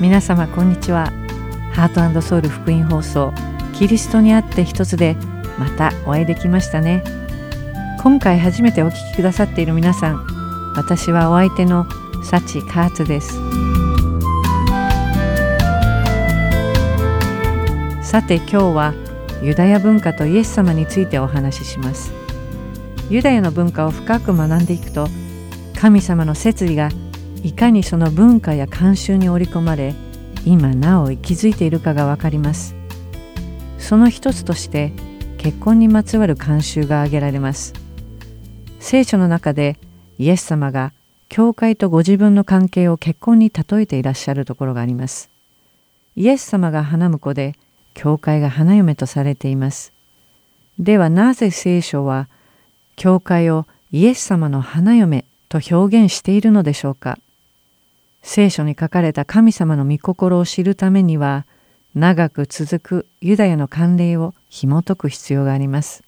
皆様こんにちは。ハートソウル福音放送キリストにあって一つでまたお会いできましたね。今回初めてお聞きくださっている皆さん私はお相手のサチカーツです。さて今日はユダヤ文化とイエス様についてお話しします。ユダヤの文化を深く学んでいくと神様の摂理がいかにその文化や慣習に織り込まれ今なお息づいているかがわかります。その一つとして結婚にまつわる慣習が挙げられます。聖書の中でイエス様が教会とご自分の関係を結婚に例えていらっしゃるところがあります。イエス様が花婿で教会が花嫁とされています。ではなぜ聖書は教会をイエス様の花嫁と表現しているのでしょうか聖書に書かれた神様の御心を知るためには長く続くユダヤの慣例を紐解く必要があります。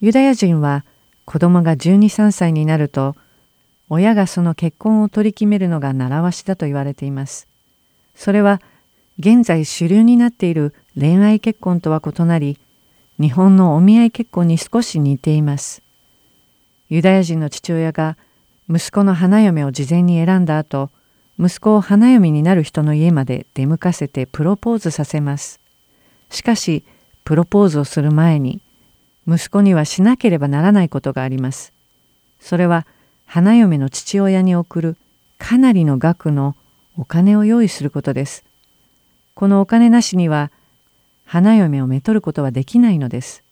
ユダヤ人は子供が12、3歳になると親がその結婚を取り決めるのが習わしだと言われています。それは現在主流になっている恋愛結婚とは異なり日本のお見合い結婚に少し似ています。ユダヤ人の父親が息子の花嫁を事前に選んだ後息子を花嫁になる人の家まで出向かせてプロポーズさせます。しかしプロポーズをする前に息子にはしなければならないことがあります。それは花嫁の父親に送るかなりの額のお金を用意することです。このお金なしには花嫁をめとることはできないのです。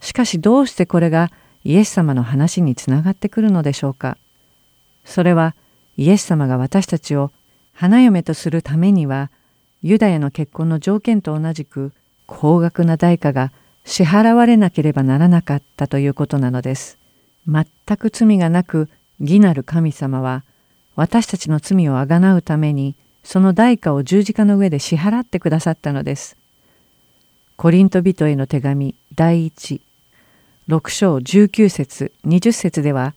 しかしどうしてこれがイエス様の話につながってくるのでしょうか。それはイエス様が私たちを花嫁とするためにはユダヤの結婚の条件と同じく高額な代価が支払われなければならなかったということなのです。全く罪がなく義なる神様は私たちの罪をあがなうためにその代価を十字架の上で支払ってくださったのです。コリント人への手紙第一6章19節20節では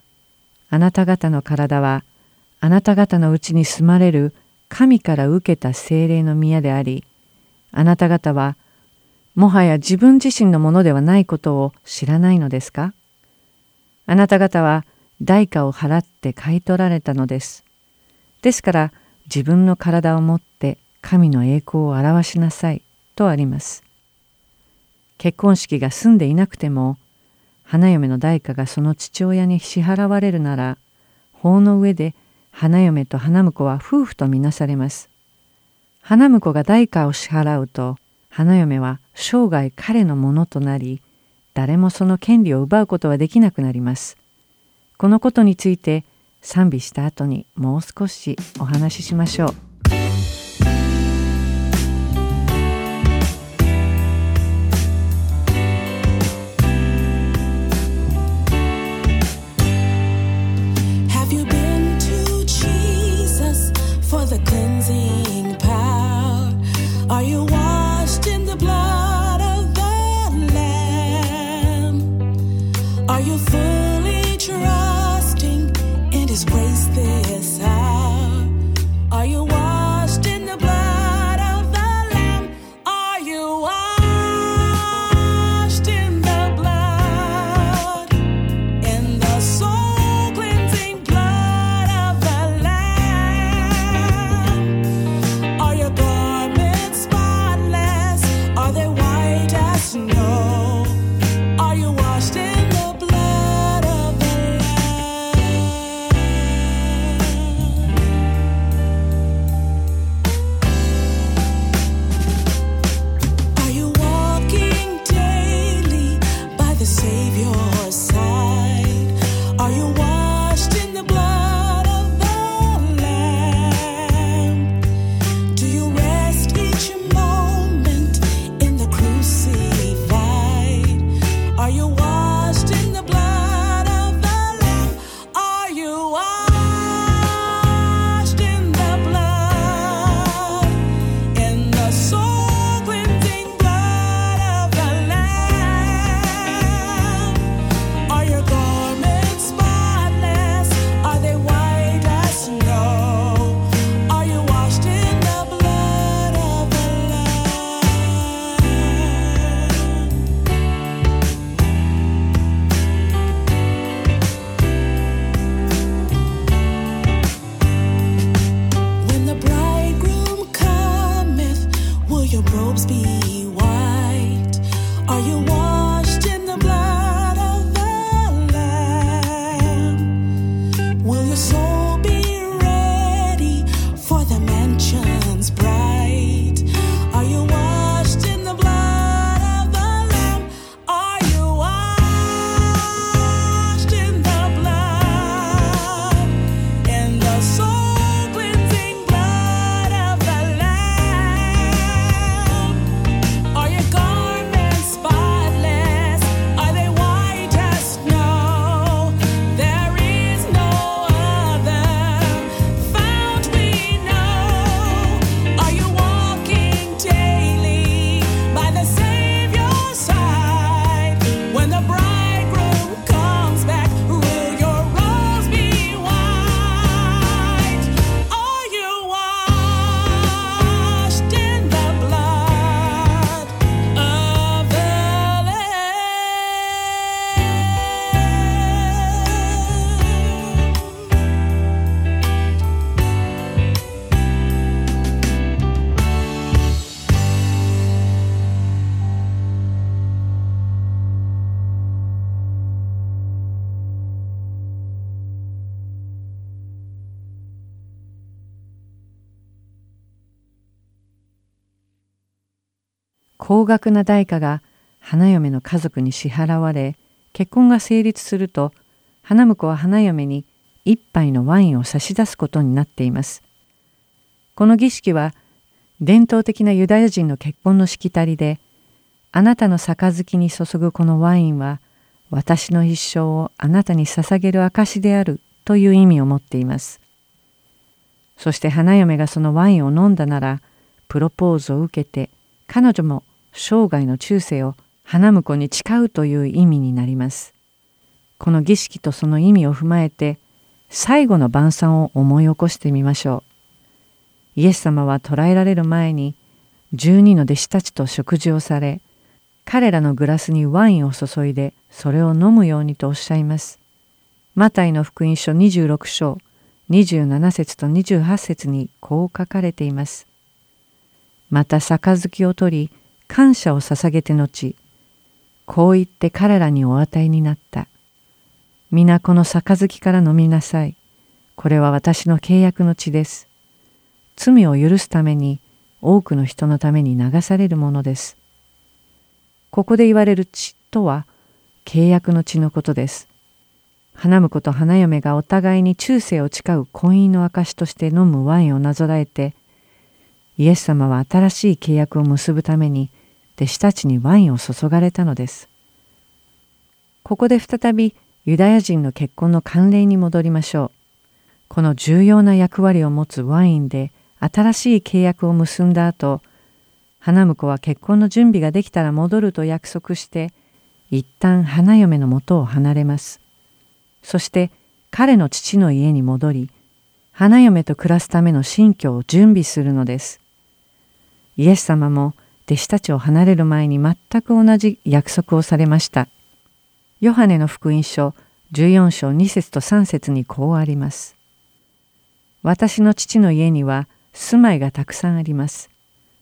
あなた方の体はあなた方のうちに住まれる神から受けた精霊の宮でありあなた方はもはや自分自身のものではないことを知らないのですか？あなた方は代価を払って買い取られたのです。ですから自分の体を持って神の栄光を表しなさいとあります。結婚式が済んでいなくても花嫁の代価がその父親に支払われるなら法の上で花嫁と花婿は夫婦とみなされます。花婿が代価を支払うと花嫁は生涯彼のものとなり誰もその権利を奪うことはできなくなります。このことについて賛美した後にもう少しお話ししましょう。高額な代価が花嫁の家族に支払われ結婚が成立すると花婿は花嫁に一杯のワインを差し出すことになっています。この儀式は伝統的なユダヤ人の結婚のしきたりであなたの杯に注ぐこのワインは私の一生をあなたに捧げる証であるという意味を持っています。そして花嫁がそのワインを飲んだならプロポーズを受けて彼女も生涯の忠誠を花婿に誓うという意味になります。この儀式とその意味を踏まえて最後の晩餐を思い起こしてみましょう。イエス様は捕らえられる前に12の弟子たちと食事をされ彼らのグラスにワインを注いでそれを飲むようにとおっしゃいます。マタイの福音書26章27節と28節にこう書かれています。また杯を取り感謝を捧げて後こう言って彼らにお与えになった。皆この杯から飲みなさい。これは私の契約の血です。罪を許すために多くの人のために流されるものです。ここで言われる血とは契約の血のことです。花婿と花嫁がお互いに忠誠を誓う婚姻の証として飲むワインをなぞらえてイエス様は新しい契約を結ぶために弟子たちにワインを注がれたのです。ここで再びユダヤ人の結婚の慣例に戻りましょう。この重要な役割を持つワインで新しい契約を結んだ後、花婿は結婚の準備ができたら戻ると約束して、一旦花嫁のもとを離れます。そして彼の父の家に戻り、花嫁と暮らすための新居を準備するのです。イエス様も弟子たちを離れる前に全く同じ約束をされました。ヨハネの福音書14章2節と3節にこうあります。私の父の家には住まいがたくさんあります。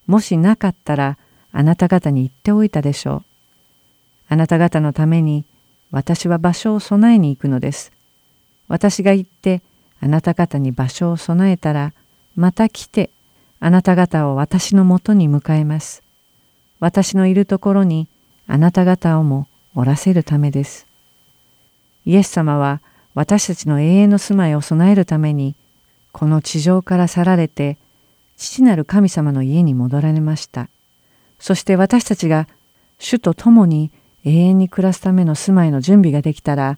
もしなかったらあなた方に言っておいたでしょう。あなた方のために私は場所を備えに行くのです。私が行ってあなた方に場所を備えたらまた来てあなた方を私のもとに迎えます。私のいるところにあなた方をもおらせるためです。イエス様は私たちの永遠の住まいを備えるためにこの地上から去られて父なる神様の家に戻られました。そして私たちが主と共に永遠に暮らすための住まいの準備ができたら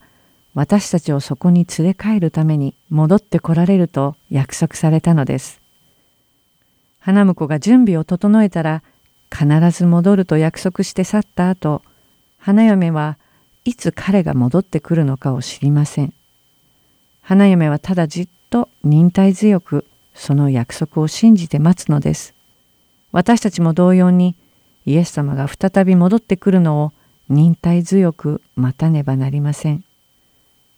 私たちをそこに連れ帰るために戻ってこられると約束されたのです。花婿が準備を整えたら必ず戻ると約束して去った後花嫁はいつ彼が戻ってくるのかを知りません。花嫁はただじっと忍耐強くその約束を信じて待つのです。私たちも同様にイエス様が再び戻ってくるのを忍耐強く待たねばなりません。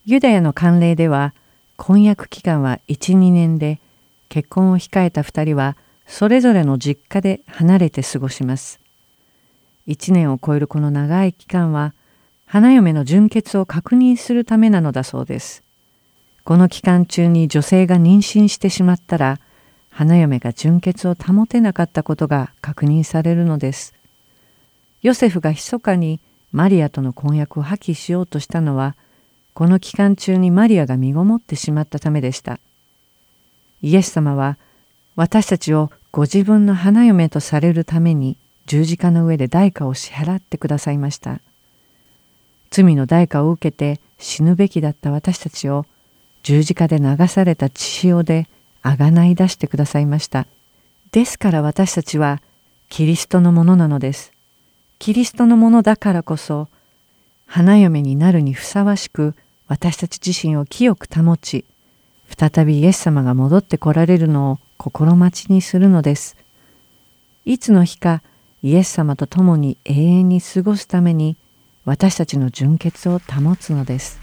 ユダヤの慣例では婚約期間は1、2年で結婚を控えた2人はそれぞれの実家で離れて過ごします。1年を超えるこの長い期間は花嫁の純潔を確認するためなのだそうです。この期間中に女性が妊娠してしまったら花嫁が純潔を保てなかったことが確認されるのです。ヨセフが密かにマリアとの婚約を破棄しようとしたのはこの期間中にマリアが身ごもってしまったためでした。イエス様は私たちをご自分の花嫁とされるために十字架の上で代価を支払ってくださいました。罪の代価を受けて死ぬべきだった私たちを十字架で流された血潮であがない出してくださいました。ですから私たちはキリストのものなのです。キリストのものだからこそ花嫁になるにふさわしく私たち自身を清く保ち再びイエス様が戻ってこられるのを心待ちにするのです。いつの日かイエス様と共に永遠に過ごすために私たちの純潔を保つのです。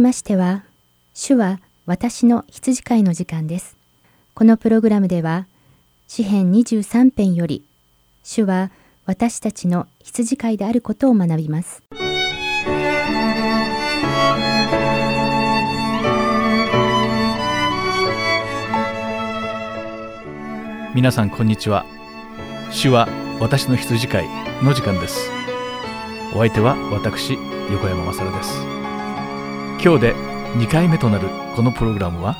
きましては、主は私の羊飼いの時間です。このプログラムでは、詩編23編より、主は私たちの羊飼いであることを学びます。皆さんこんにちは。主は私の羊飼いの時間です。お相手は私、横山勝です。今日で2回目となるこのプログラムは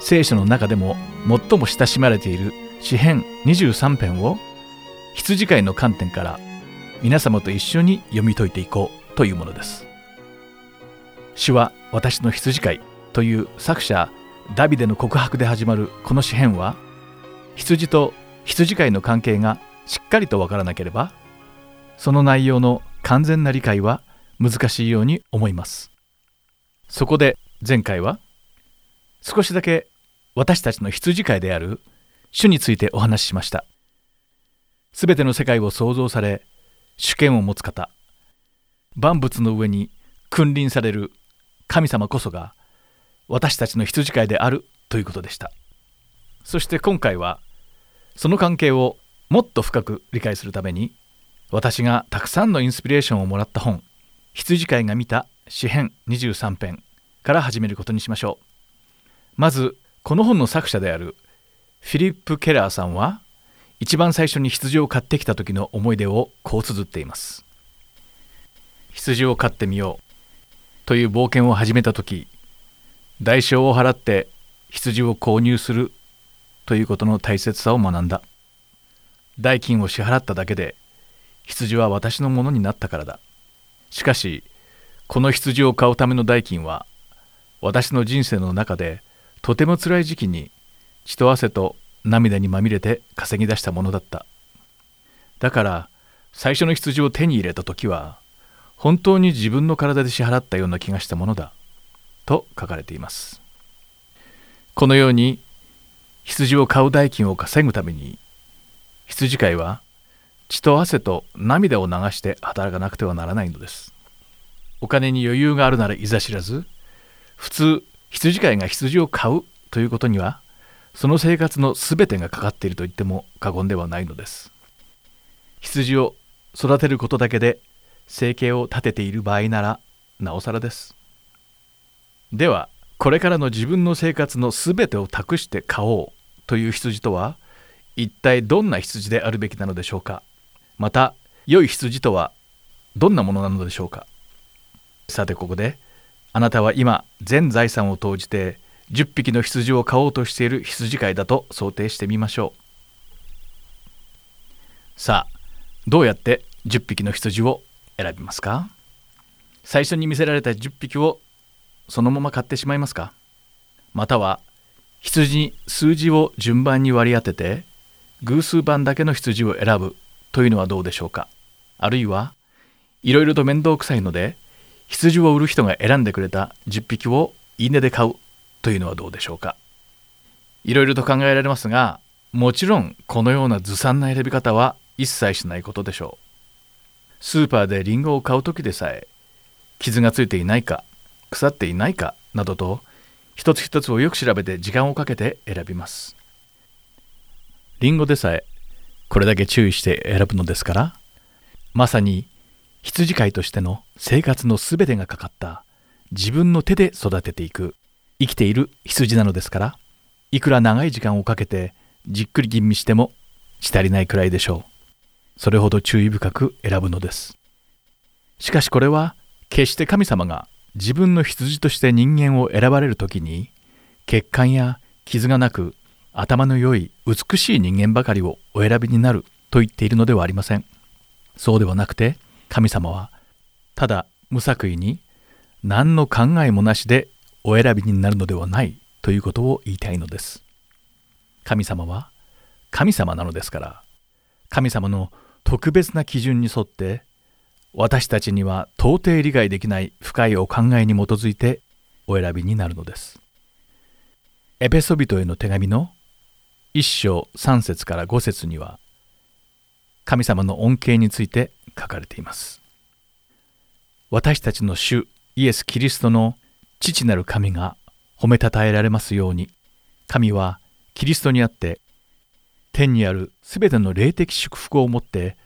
聖書の中でも最も親しまれている詩編23編を羊飼いの観点から皆様と一緒に読み解いていこうというものです。主は私の羊飼いという作者ダビデの告白で始まるこの詩編は羊と羊飼いの関係がしっかりとわからなければその内容の完全な理解は難しいように思います。そこで前回は少しだけ私たちの羊飼いである主についてお話ししました。すべての世界を創造され主権を持つ方万物の上に君臨される神様こそが私たちの羊飼いであるということでしたそして今回はその関係をもっと深く理解するために私がたくさんのインスピレーションをもらった本羊飼いが見た詩編23編から始めることにしましょう。まずこの本の作者であるフィリップ・ケラーさんは一番最初に羊を飼ってきた時の思い出をこう綴っています。羊を飼ってみようという冒険を始めた時代償を払って羊を購入するということの大切さを学んだ。代金を支払っただけで羊は私のものになったからだ。しかしこの羊を買うための代金は私の人生の中でとても辛い時期に血と汗と涙にまみれて稼ぎ出したものだった。だから最初の羊を手に入れた時は本当に自分の体で支払ったような気がしたものだと書かれています。このように羊を買う代金を稼ぐために羊飼いは血と汗と涙を流して働かなくてはならないのです。お金に余裕があるならいざ知らず普通羊飼いが羊を買うということにはその生活の全てがかかっていると言っても過言ではないのです。羊を育てることだけで生計を立てている場合ならなおさらです。ではこれからの自分の生活の全てを託して買おうという羊とは一体どんな羊であるべきなのでしょうか。また良い羊とはどんなものなのでしょうか。さてここであなたは今全財産を投じて10匹の羊を飼おうとしている羊飼いだと想定してみましょう。さあどうやって10匹の羊を選びますか？最初に見せられた10匹をそのまま買ってしまいますか？または羊に数字を順番に割り当てて偶数番だけの羊を選ぶというのはどうでしょうか？あるいはいろいろと面倒くさいので羊を売る人が選んでくれた10匹をいいねで買うというのはどうでしょうか？いろいろと考えられますがもちろんこのようなずさんな選び方は一切しないことでしょう。スーパーでリンゴを買う時でさえ傷がついていないか腐っていないかなどと一つ一つをよく調べて時間をかけて選びます。リンゴでさえこれだけ注意して選ぶのですからまさに羊飼いとしての生活のすべてがかかった自分の手で育てていく。生きている羊なのですからいくら長い時間をかけてじっくり吟味してもし足りないくらいでしょう。それほど注意深く選ぶのです。しかしこれは決して神様が自分の羊として人間を選ばれる時に血管や傷がなく頭の良い美しい人間ばかりをお選びになると言っているのではありません。そうではなくて神様はただ無作為に何の考えもなしでお選びになるのではないということを言いたいのです。神様は神様なのですから神様の特別な基準に沿って私たちには到底理解できない深いお考えに基づいてお選びになるのです。エペソビトへの手紙の1章3節から5節には神様の恩恵について書かれています。私たちの主イエス・キリストの父なる神が褒めたたえられますように神はキリストにあって天にあるすべての霊的祝福をもって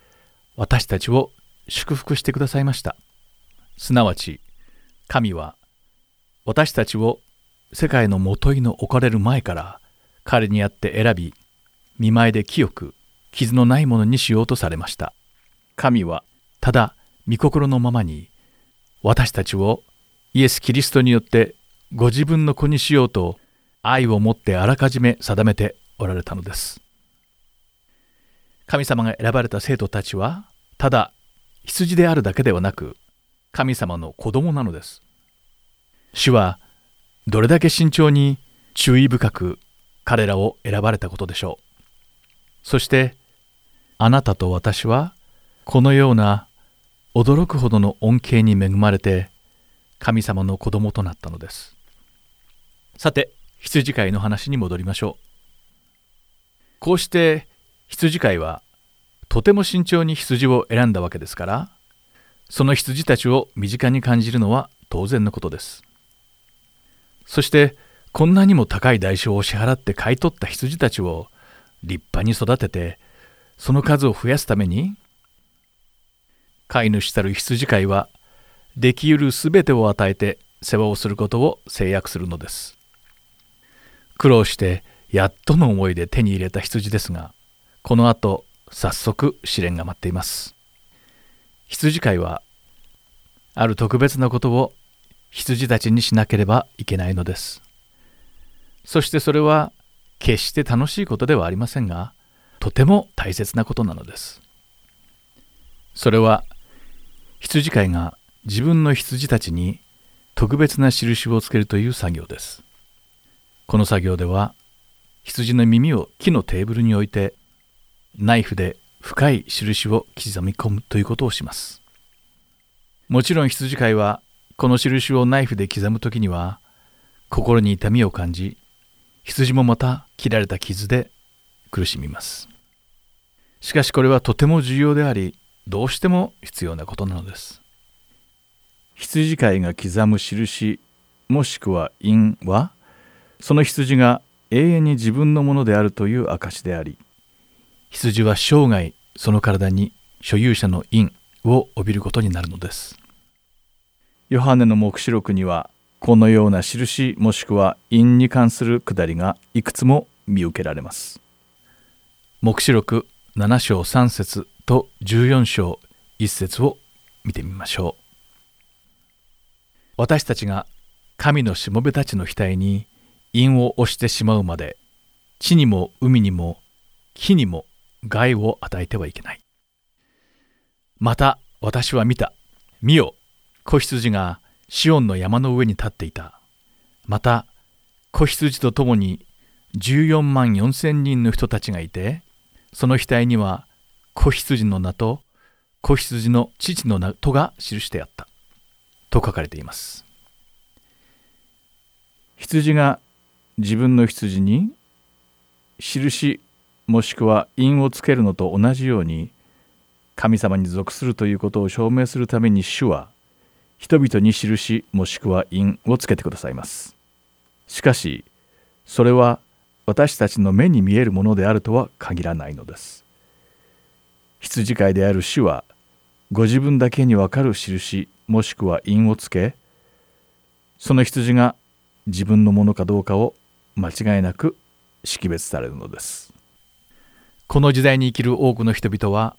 私たちを祝福してくださいました。すなわち神は私たちを世界のもといの置かれる前から彼にあって選び見舞いで清く傷のないものにしようとされました。神はただ御心のままに私たちをイエス・キリストによってご自分の子にしようと愛をもってあらかじめ定めておられたのです。神様が選ばれた生徒たちはただ羊であるだけではなく神様の子供なのです。主はどれだけ慎重に注意深く彼らを選ばれたことでしょう。そしてあなたと私はこのような驚くほどの恩恵に恵まれて神様の子供となったのです。さて羊飼いの話に戻りましょう。こうして羊飼いはとても慎重に羊を選んだわけですからその羊たちを身近に感じるのは当然のことです。そしてこんなにも高い代償を支払って買い取った羊たちを立派に育ててその数を増やすために飼い主たる羊飼いはできうるすべてを与えて世話をすることを制約するのです。苦労してやっとの思いで手に入れた羊ですがこの後早速試練が待っています。羊飼いはある特別なことを羊たちにしなければいけないのです。そしてそれは決して楽しいことではありませんがとても大切なことなのです。それは羊飼いが自分の羊たちに特別な印をつけるという作業です。この作業では羊の耳を木のテーブルに置いてナイフで深い印を刻み込むということをします。もちろん羊飼いはこの印をナイフで刻む時には心に痛みを感じ羊もまた切られた傷で苦しみます。しかしこれはとても重要でありどうしても必要なことなのです。羊飼いが刻む印もしくは印はその羊が永遠に自分のものであるという証であり羊は生涯その体に所有者の印を帯びることになるのです。ヨハネの黙示録にはこのような印もしくは印に関するくだりがいくつも見受けられます。黙示録7章3節と14章1節を見てみましょう。私たちが神のしもべたちの額に印を押してしまうまで地にも海にも木にも害を与えてはいけない。また私は見た。見よ。子羊がシオンの山の上に立っていた。また子羊と共に14万4千人の人たちがいてその額には子羊の名と子羊の父の名とが記してあった。と書かれています。羊が自分の羊に印もしくは印をつけるのと同じように神様に属するということを証明するために主は人々に印もしくは印をつけてくださいます。しかしそれは私たちの目に見えるものであるとは限らないのです。羊飼いである主はご自分だけにわかる印もしくは印をつけその羊が自分のものかどうかを間違いなく識別されるのです。この時代に生きる多くの人々は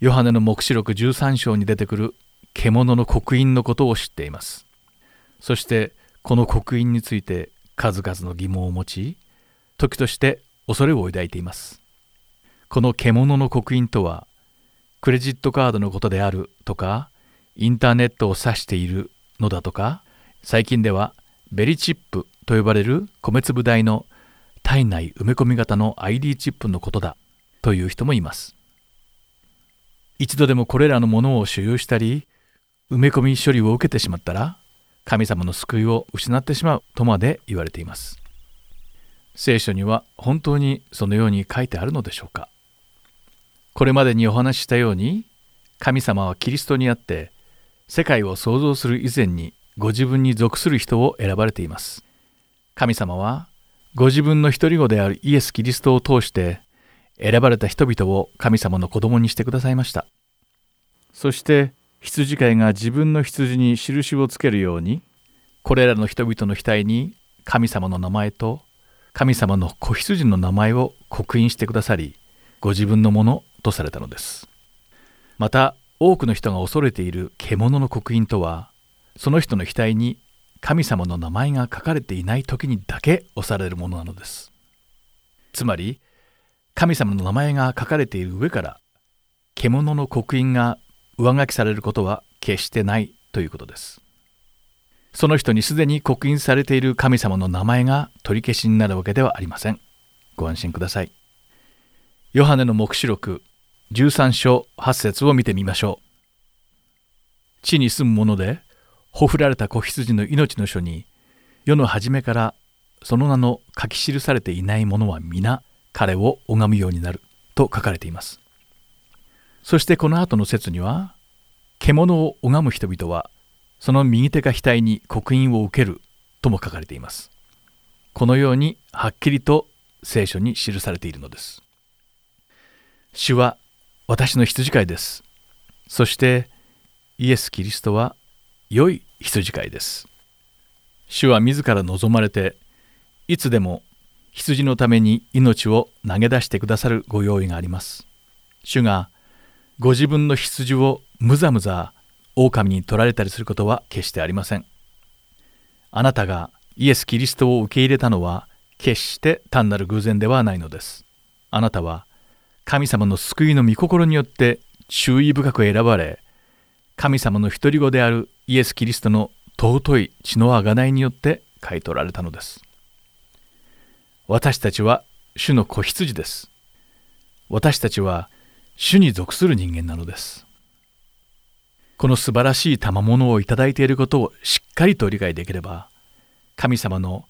ヨハネの黙示録13章に出てくる獣の刻印のことを知っています。そしてこの刻印について数々の疑問を持ち時として恐れを抱いています。この獣の刻印とはクレジットカードのことであるとかインターネットを指しているのだとか最近ではベリチップと呼ばれる米粒大の体内埋め込み型の ID チップのことだという人もいます。一度でもこれらのものを所有したり埋め込み処理を受けてしまったら神様の救いを失ってしまうとまで言われています。聖書には本当にそのように書いてあるのでしょうか？これまでにお話ししたように神様はキリストにあって世界を創造する以前にご自分に属する人を選ばれています。神様はご自分の一人子であるイエス・キリストを通して選ばれた人々を神様の子供にしてくださいました。そして羊飼いが自分の羊に印をつけるようにこれらの人々の額に神様の名前と神様の子羊の名前を刻印してくださりご自分のものとされたのです。また多くの人が恐れている獣の刻印とはその人の額に神様の名前が書かれていない時にだけ押されるものなのです。つまり神様の名前が書かれている上から獣の刻印が上書きされることは決してないということです。その人にすでに刻印されている神様の名前が取り消しになるわけではありません。ご安心ください。ヨハネの黙示録13章8節を見てみましょう。地に住む者でほふられた子羊の命の書に世の初めからその名の書き記されていない者は皆彼を拝むようになると書かれています。そしてこの後の説には獣を拝む人々はその右手が額に刻印を受けるとも書かれています。このようにはっきりと聖書に記されているのです。主は私の羊飼いです。そしてイエス・キリストは良い羊飼いです。主は自ら望まれていつでも羊のために命を投げ出してくださるご用意があります。主がご自分の羊をむざむざ狼に取られたりすることは決してありません。あなたがイエス・キリストを受け入れたのは決して単なる偶然ではないのです。あなたは神様の救いの御心によって注意深く選ばれ、神様の独り子であるイエス・キリストの尊い血のあがないによって買い取られたのです。私たちは主の子羊です。私たちは主に属する人間なのです。この素晴らしい賜物をいただいていることをしっかりと理解できれば、神様の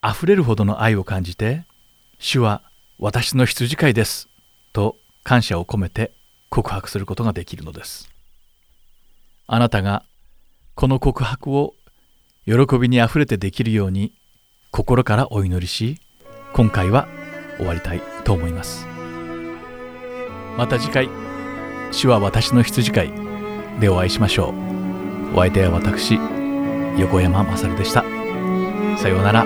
あふれるほどの愛を感じて、主は私の羊飼いです、と感謝を込めて告白することができるのです。あなたがこの告白を喜びにあふれてできるように心からお祈りし、今回は終わりたいと思います。また次回「主は私の羊飼い」でお会いしましょう。お相手は私横山まさるでした。さようなら。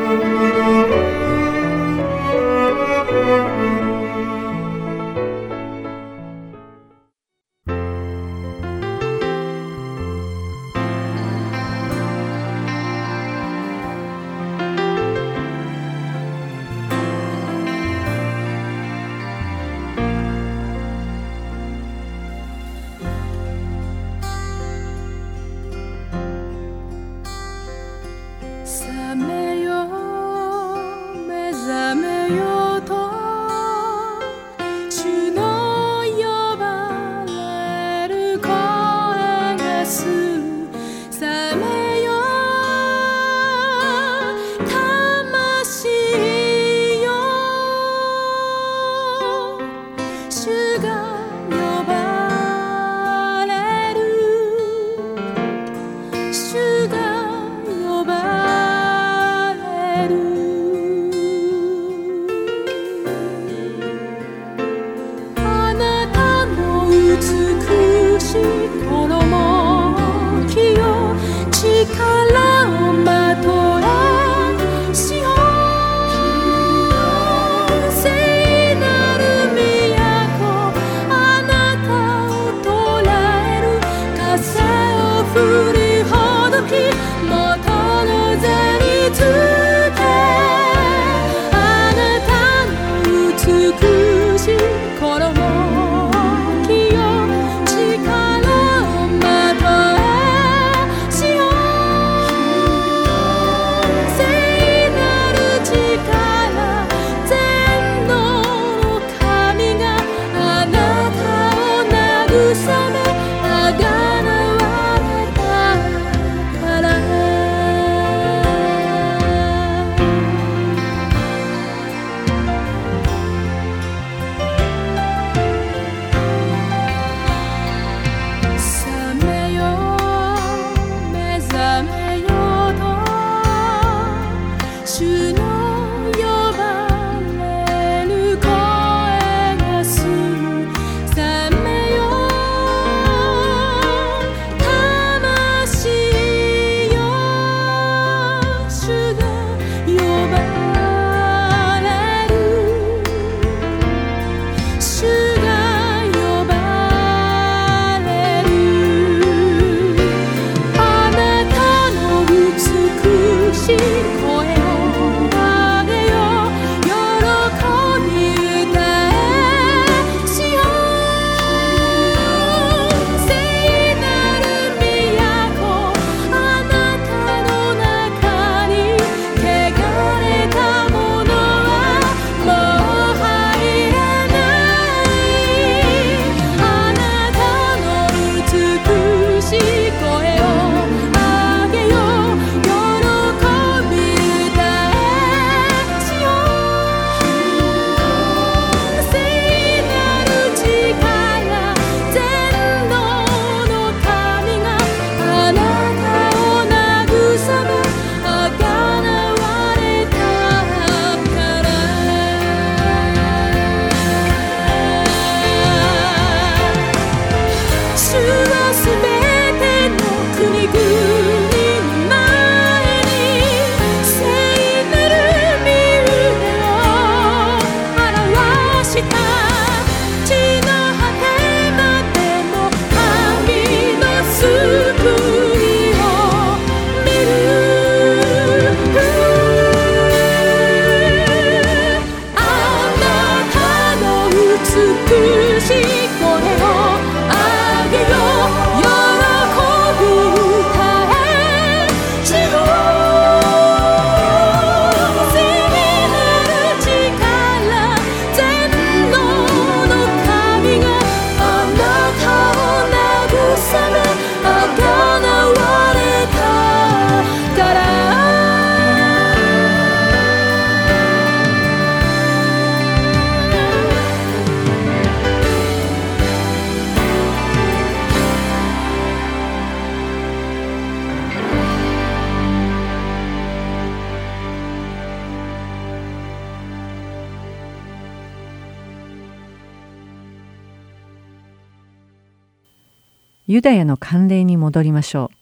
ダヤの慣例に戻りましょう。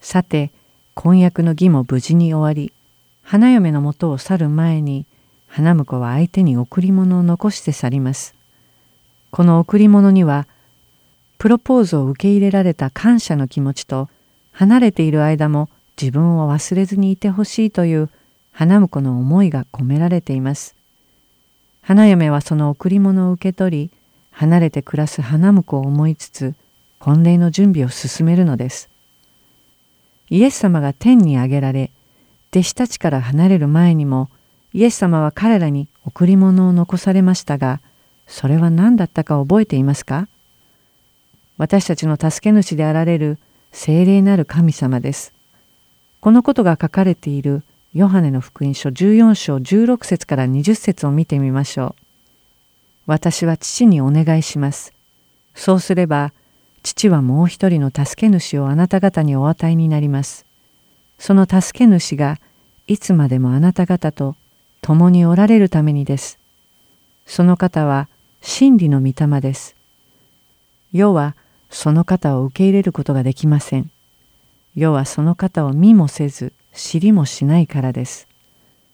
さて婚約の儀も無事に終わり花嫁のもとを去る前に花婿は相手に贈り物を残して去ります。この贈り物にはプロポーズを受け入れられた感謝の気持ちと離れている間も自分を忘れずにいてほしいという花婿の思いが込められています。花嫁はその贈り物を受け取り離れて暮らす花婿を思いつつ婚礼の準備を進めるのです。イエス様が天に上げられ弟子たちから離れる前にもイエス様は彼らに贈り物を残されましたがそれは何だったか覚えていますか？私たちの助け主であられる聖霊なる神様です。このことが書かれているヨハネの福音書14章16節から20節を見てみましょう。私は父にお願いします。そうすれば父はもう一人の助け主をあなた方にお与えになります。その助け主がいつまでもあなた方と共におられるためにです。その方は真理の御霊です。世はその方を受け入れることができません。世はその方を見もせず知りもしないからです。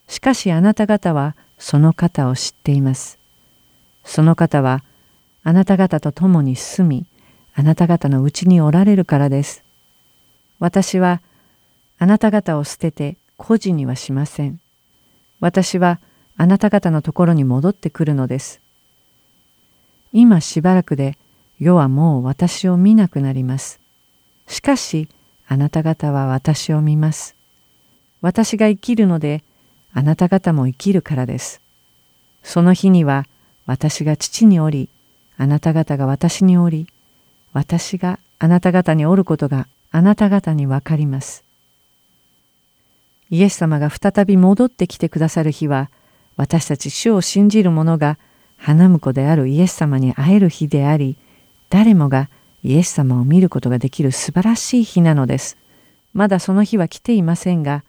しかしあなた方はその方を知っています。その方はあなた方と共に住み、あなた方のうちにおられるからです。私はあなた方を捨てて孤児にはしません。私はあなた方のところに戻ってくるのです。今しばらくで世はもう私を見なくなります。しかしあなた方は私を見ます。私が生きるのであなた方も生きるからです。その日には私が父におり、あなた方が私におり、私があなた方におることがあなた方にわかります。イエス様が再び戻ってきてくださる日は、私たち主を信じる者が花婿であるイエス様に会える日であり、誰もがイエス様を見ることができる素晴らしい日なのです。まだその日は来ていませんが、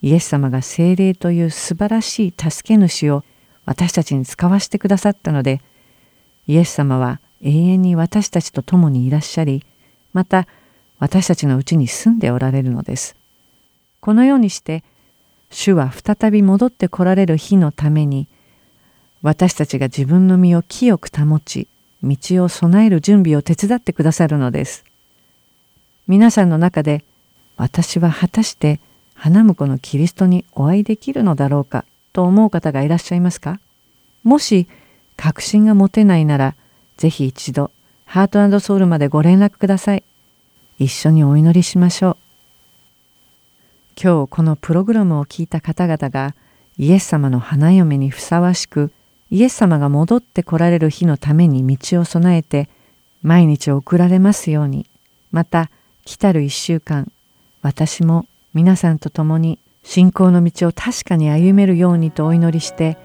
イエス様が精霊という素晴らしい助け主を私たちに使わせてくださったので、イエス様は永遠に私たちと共にいらっしゃり、また私たちのうちに住んでおられるのです。このようにして、主は再び戻ってこられる日のために、私たちが自分の身を清く保ち、道を備える準備を手伝ってくださるのです。皆さんの中で、私は果たして花婿のキリストにお会いできるのだろうかと思う方がいらっしゃいますか？もし確信が持てないなら、ぜひ一度、ハートソウルまでご連絡ください。一緒にお祈りしましょう。今日このプログラムを聞いた方々がイエス様の花嫁にふさわしくイエス様が戻って来られる日のために道を備えて毎日送られますようにまた来たる一週間私も皆さんと共に信仰の道を確かに歩めるようにとお祈りして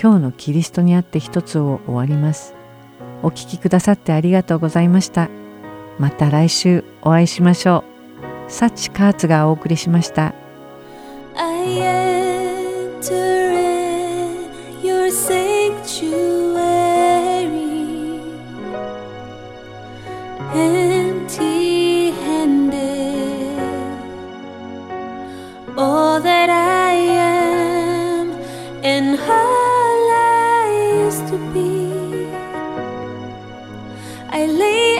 今日のキリストにあって一つを終わります。お聴きくださってありがとうございました。また来週お会いしましょう。サチカーツがお送りしました。All that I I leave.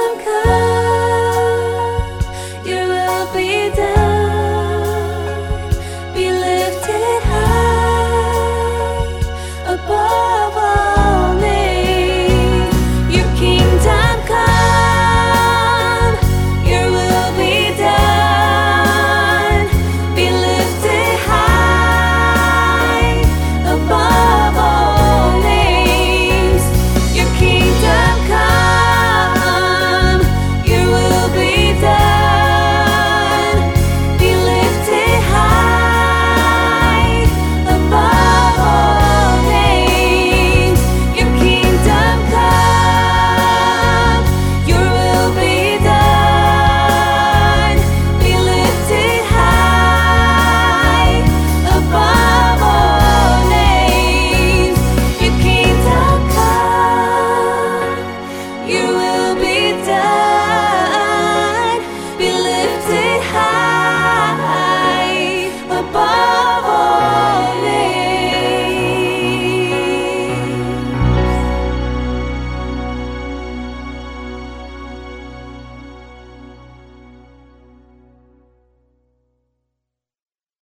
分开